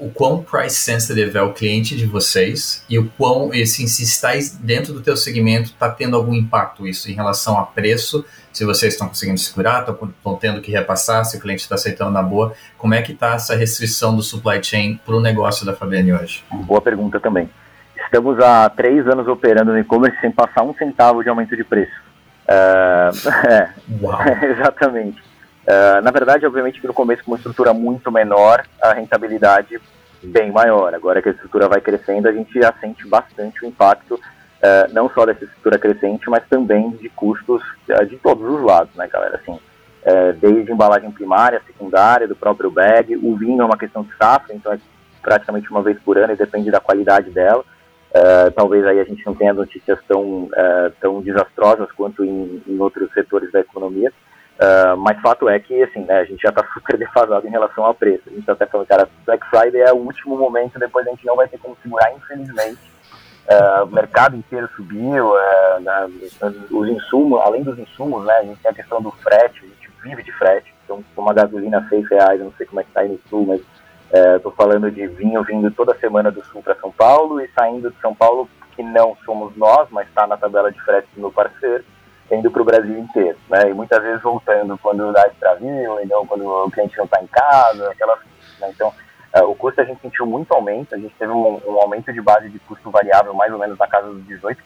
o quão price sensitive é o cliente de vocês e o quão, assim, se está dentro do teu segmento, está tendo algum impacto isso em relação a preço, se vocês estão conseguindo segurar, estão tendo que repassar, se o cliente está aceitando na boa, como é que está essa restrição do supply chain para o negócio da Fabiane hoje? Boa pergunta também. Estamos há três anos operando no e-commerce sem passar um centavo de aumento de preço. Uh, é, exatamente. Uh, na verdade, obviamente que no começo com uma estrutura muito menor, a rentabilidade bem maior. Agora que a estrutura vai crescendo, a gente já sente bastante o impacto, uh, não só dessa estrutura crescente, mas também de custos de todos os lados, né, galera? Assim, desde embalagem primária, secundária, do próprio bag, o vinho é uma questão de safra, então é praticamente uma vez por ano e depende da qualidade dela. Talvez aí a gente não tenha notícias tão, tão desastrosas quanto em, em outros setores da economia, Uh, mas fato é que, assim, né, a gente já está super defasado em relação ao preço. A gente está até falando, cara, Black Friday é o último momento, depois a gente não vai ter como segurar, infelizmente. Uh, o mercado inteiro subiu, uh, né, os insumos, além dos insumos, né, a gente tem a questão do frete, a gente vive de frete. Então, uma gasolina a 6 reais, eu não sei como é que está aí no sul, mas estou falando de vinho vindo toda semana do sul para São Paulo e saindo de São Paulo, que não somos nós, mas está na tabela de frete do meu parceiro indo para o Brasil inteiro, né? E muitas vezes voltando quando dá extravio, então quando o cliente não está em casa, aquelas, né? Então, uh, o custo a gente sentiu muito aumento, a gente teve um, um, aumento de base de custo variável mais ou menos na casa dos 18%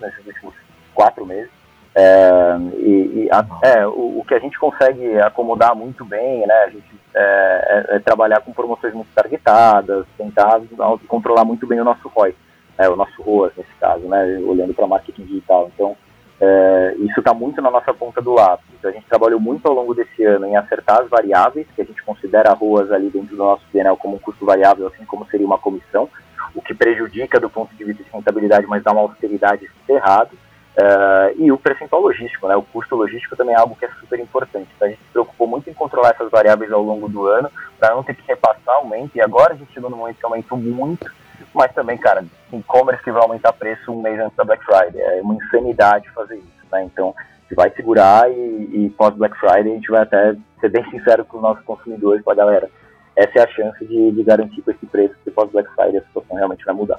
nesses últimos quatro meses. É, e, e a, é, o, o, que a gente consegue acomodar muito bem, né, a gente é, é, é trabalhar com promoções muito targetadas, tentar controlar muito bem o nosso ROI, é, o nosso ROAS nesse caso, né, olhando para marketing digital. Então, é, isso está muito na nossa ponta do lápis. A gente trabalhou muito ao longo desse ano em acertar as variáveis, que a gente considera ROAS ali dentro do nosso PNL como um custo variável, assim como seria uma comissão, o que prejudica do ponto de vista de rentabilidade, mas dá uma austeridade ferrada. Uh, e o percentual logístico, né? O custo logístico também é algo que é super importante. Então a gente se preocupou muito em controlar essas variáveis ao longo do ano, para não ter que repassar aumento. E agora a gente chegou no momento que aumentou muito, mas também, cara, e-commerce que vai aumentar preço um mês antes da Black Friday. É uma insanidade fazer isso, né? Então a gente vai segurar e, e pós Black Friday a gente vai até ser bem sincero com os nossos consumidores, com a galera. Essa é a chance de, de garantir com esse preço que pós Black Friday a situação realmente vai mudar.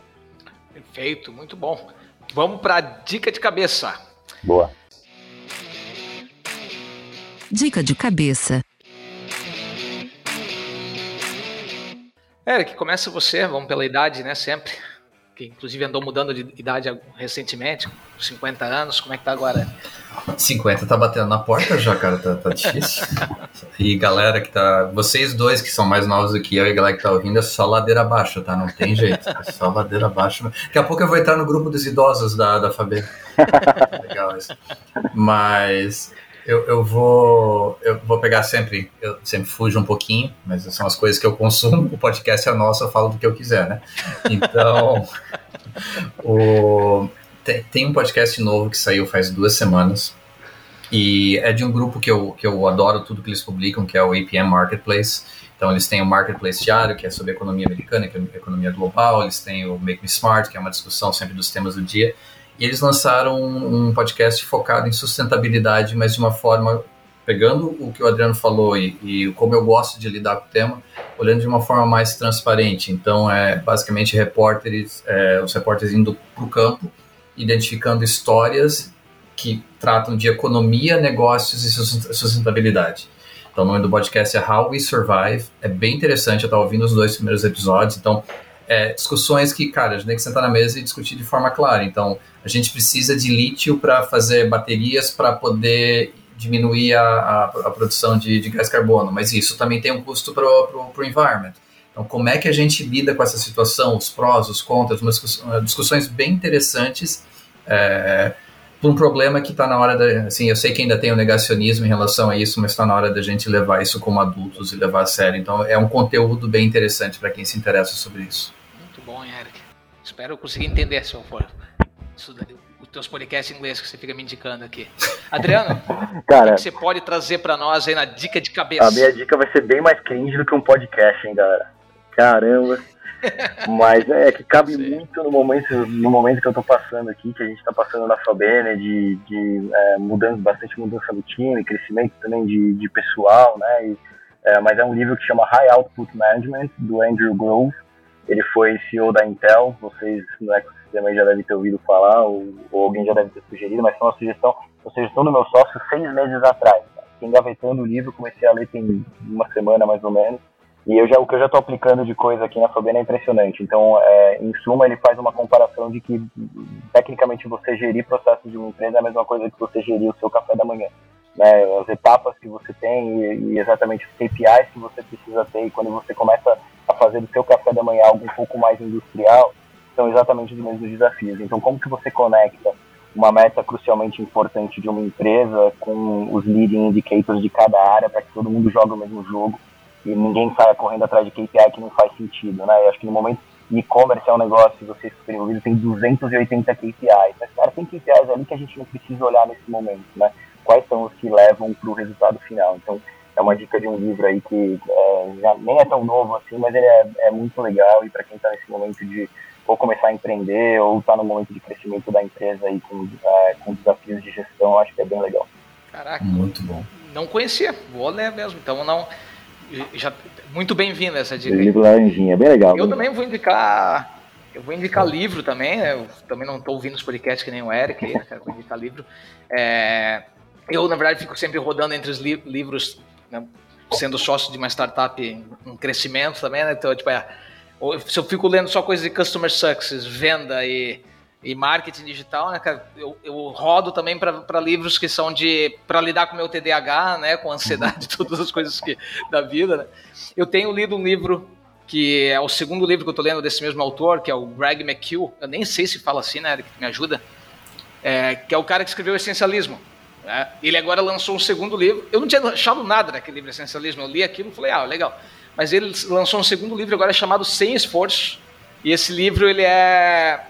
Perfeito, muito bom. Vamos para a dica de cabeça. Boa. Dica de cabeça. Eric, começa você, vamos pela idade, né? Sempre que inclusive andou mudando de idade recentemente, 50 anos, como é que tá agora? 50 tá batendo na porta já, cara, tá, tá difícil. e galera que tá, vocês dois que são mais novos do que eu e a galera que tá ouvindo, é só ladeira abaixo, tá? Não tem jeito, é só ladeira abaixo. Daqui a pouco eu vou entrar no grupo dos idosos da, da Fabê. Legal isso. Mas eu, eu vou eu vou pegar sempre, eu sempre fujo um pouquinho, mas são as coisas que eu consumo. O podcast é nosso, eu falo do que eu quiser, né? Então, o, tem, tem um podcast novo que saiu faz duas semanas e é de um grupo que eu, que eu adoro tudo que eles publicam, que é o APM Marketplace. Então, eles têm o Marketplace Diário, que é sobre economia americana, que é economia global. Eles têm o Make Me Smart, que é uma discussão sempre dos temas do dia. E eles lançaram um, podcast focado em sustentabilidade, mas de uma forma pegando o que o Adriano falou e, e, como eu gosto de lidar com o tema, olhando de uma forma mais transparente. Então, é basicamente repórteres, é, os repórteres indo para o campo, identificando histórias que tratam de economia, negócios e sustentabilidade. Então, o nome do podcast é How We Survive. É bem interessante, eu estava ouvindo os dois primeiros episódios. Então, é, discussões que, cara, a gente tem que sentar na mesa e discutir de forma clara. Então, a gente precisa de lítio para fazer baterias para poder diminuir a, a, a produção de, de, gás carbono, mas isso também tem um custo para o environment. Então, como é que a gente lida com essa situação, os prós, os contras, umas discussões bem interessantes é, por um problema que está na hora da. Assim, eu sei que ainda tem o negacionismo em relação a isso, mas está na hora da gente levar isso como adultos e levar a sério. Então, é um conteúdo bem interessante para quem se interessa sobre isso. Muito bom, Eric. Espero conseguir entender, se eu for. Isso os teus podcasts em inglês que você fica me indicando aqui. Adriano, Cara, o que você pode trazer para nós aí na dica de cabeça? A minha dica vai ser bem mais cringe do que um podcast, hein, galera. Caramba. Mas é que cabe Sim. muito no momento, no momento que eu tô passando aqui, que a gente tá passando na Fabene, de, de é, mudança, bastante mudança do time, crescimento também de, de pessoal, né? E, é, mas é um livro que chama High Output Management, do Andrew Grove. Ele foi CEO da Intel, vocês no ecossistema já devem ter ouvido falar, ou, ou, alguém já deve ter sugerido, mas foi uma sugestão, uma sugestão do meu sócio seis meses atrás. Engavetando o livro, comecei a ler tem uma semana mais ou menos e eu já, o que eu já estou aplicando de coisa aqui na Fabena é impressionante. Então, é, em suma, ele faz uma comparação de que, tecnicamente, você gerir processos de uma empresa é a mesma coisa que você gerir o seu café da manhã. Né? As etapas que você tem e, e, exatamente os KPIs que você precisa ter. E quando você começa a fazer do seu café da manhã algo um pouco mais industrial, são exatamente os mesmos desafios. Então, como que você conecta uma meta crucialmente importante de uma empresa com os leading indicators de cada área para que todo mundo jogue o mesmo jogo? E ninguém saia correndo atrás de KPI que não faz sentido, né? Eu acho que no momento e-commerce é um negócio, se vocês forem ouvidos, tem 280 KPIs. Mas, cara, tem KPIs ali que a gente não precisa olhar nesse momento, né? Quais são os que levam para o resultado final. Então, é uma dica de um livro aí que é, já nem é tão novo assim, mas ele é, é muito legal e para quem está nesse momento de ou começar a empreender ou está no momento de crescimento da empresa aí com, é, com desafios de gestão, acho que é bem legal. Caraca. Muito bom. Não conhecia, vou ler mesmo. Então não já, muito bem-vinda essa dica. Livro Laranjinha, bem legal. Eu também vou indicar eu vou indicar livro também, né? eu também não estou ouvindo os podcasts que nem o Eric, aí, né, cara, vou indicar livro. É, eu, na verdade, fico sempre rodando entre os li livros, né, sendo sócio de uma startup em, em crescimento também, né? Então, tipo, é, se eu fico lendo só coisas de customer success, venda e, e marketing digital, né, cara, eu, eu rodo também para livros que são de para lidar com meu TDAH, né, com ansiedade, todas as coisas que da vida, né? Eu tenho lido um livro que é o segundo livro que eu estou lendo desse mesmo autor, que é o Greg McHugh. Eu nem sei se fala assim, né, Eric, me ajuda. É, que é o cara que escreveu o Essencialismo. Né? Ele agora lançou um segundo livro. Eu não tinha achado nada daquele livro Essencialismo. Eu li aquilo e falei, ah, legal. Mas ele lançou um segundo livro agora chamado Sem Esforço. E esse livro ele é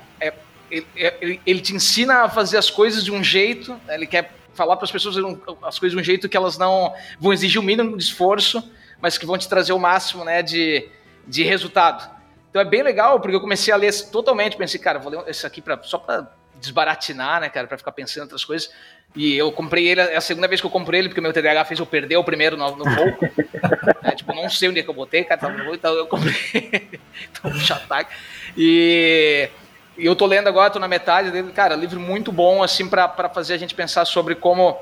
ele, ele, ele, te ensina a fazer as coisas de um jeito. Né? Ele quer falar para as pessoas as coisas de um jeito que elas não vão exigir o mínimo de esforço, mas que vão te trazer o máximo, né, de, de resultado. Então é bem legal, porque eu comecei a ler totalmente, pensei, cara, vou ler isso aqui pra, só para desbaratinar, né, cara, para ficar pensando em outras coisas. E eu comprei ele, é a segunda vez que eu comprei ele, porque meu TDAH fez eu perder o primeiro no, no voo. é, tipo, não sei onde é que eu botei, cara, tava no então eu comprei. então, puxa ataque. E, e eu tô lendo agora, tô na metade dele, cara, livro muito bom, assim, para fazer a gente pensar sobre como,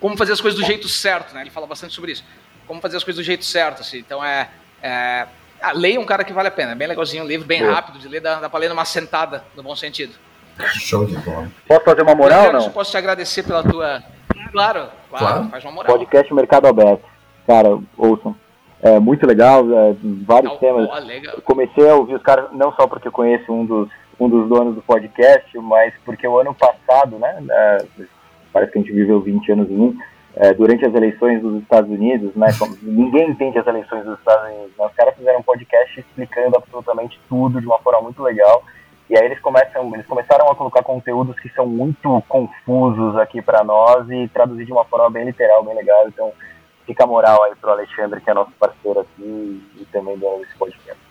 como fazer as coisas do jeito certo, né? Ele fala bastante sobre isso. Como fazer as coisas do jeito certo, assim. Então é. é ah, leia um cara que vale a pena, é bem legalzinho, um livro bem rápido de ler, dá, dá pra ler numa sentada, no bom sentido. Show de bola. Posso fazer uma moral ou não? Posso te agradecer pela tua. Claro, claro, claro. faz uma moral. Podcast Mercado Aberto. Cara, ouçam. É muito legal, é, vários oh, temas. Oh, legal. Comecei a ouvir os caras, não só porque eu conheço um dos, um dos donos do podcast, mas porque o ano passado, né? Parece que a gente viveu 20 anos em um. É, durante as eleições dos Estados Unidos, né? ninguém entende as eleições dos Estados Unidos. Né, os caras fizeram um podcast explicando absolutamente tudo de uma forma muito legal. E aí eles começam, eles começaram a colocar conteúdos que são muito confusos aqui para nós e traduzir de uma forma bem literal, bem legal. Então, fica a moral aí pro Alexandre, que é nosso parceiro aqui e também dono desse podcast.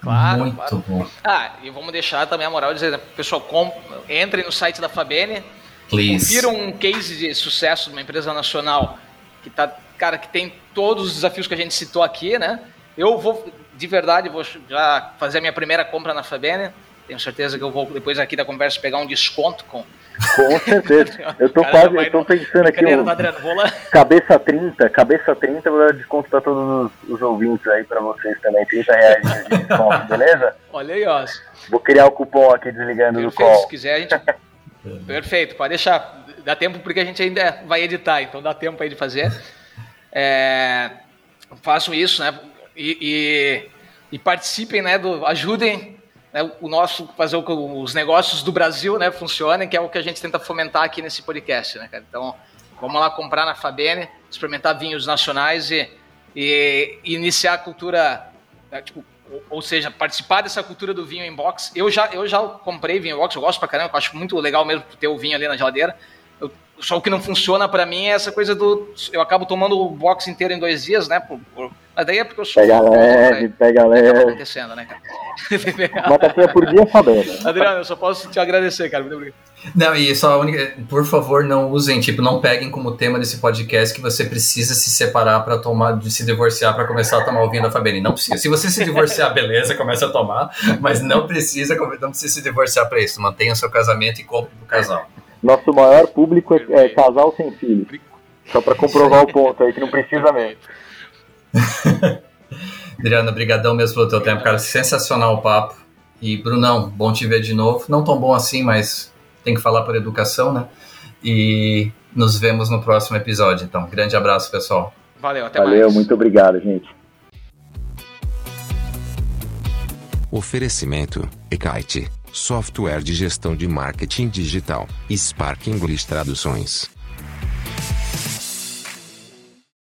Claro, muito claro. bom. Ah, e vamos deixar também a moral de dizer, né, pessoal, com, entrem no site da Fabene, confiram um case de sucesso de uma empresa nacional que tá, cara, que tem todos os desafios que a gente citou aqui, né? Eu vou, de verdade, vou já fazer a minha primeira compra na Fabene tenho certeza que eu vou, depois aqui da conversa, pegar um desconto com. Com certeza. Eu tô quase, eu tô pensando aqui. Um, cabeça 30, cabeça 30, vou dar desconto para todos os, os, ouvintes aí, para vocês também. 30 reais de desconto, beleza? Olha aí, ó. Vou criar o cupom aqui desligando Perfeito, do call. Se quiser, a gente. Perfeito, pode deixar. Dá tempo porque a gente ainda vai editar, então dá tempo aí de fazer. É, façam isso, né? E, e, e participem, né? Do, ajudem né, o nosso fazer o, os negócios do Brasil né, funcionem, que é o que a gente tenta fomentar aqui nesse podcast, né, cara? Então, vamos lá comprar na Fabene, experimentar vinhos nacionais e, e, e iniciar a cultura, né, tipo, ou, ou, seja, participar dessa cultura do vinho em box. Eu já, eu já comprei vinho em box, eu gosto pra caramba, eu acho muito legal mesmo ter o vinho ali na geladeira. Eu, só o que não funciona para mim é essa coisa do. Eu acabo tomando o box inteiro em dois dias, né? Por, por, mas daí é porque eu sou. Pega leve, né? pega leve. Tá acontecendo, né, cara? Uma tacinha por dia sabendo. Adriano, eu só posso te agradecer, cara. Muito obrigado. Não, e só a única. Por favor, não usem, tipo, não peguem como tema desse podcast que você precisa se separar para tomar, de se divorciar para começar a tomar o vinho da Fabene. Não precisa. Se você se divorciar, beleza, começa a tomar, mas não precisa, não precisa se divorciar para isso. Mantenha seu casamento e compre pro casal. Nosso maior público é, é casal sem filhos. Só para comprovar o ponto aí, que não precisa mesmo. Adriano, brigadão mesmo pelo teu tempo, cara. Sensacional o papo. E Brunão, bom te ver de novo. Não tão bom assim, mas tem que falar por educação, né? E nos vemos no próximo episódio. Então, grande abraço, pessoal. Valeu, até Valeu, mais. Valeu, muito obrigado, gente. Oferecimento: Ekite, software de gestão de marketing digital, Spark English Traduções.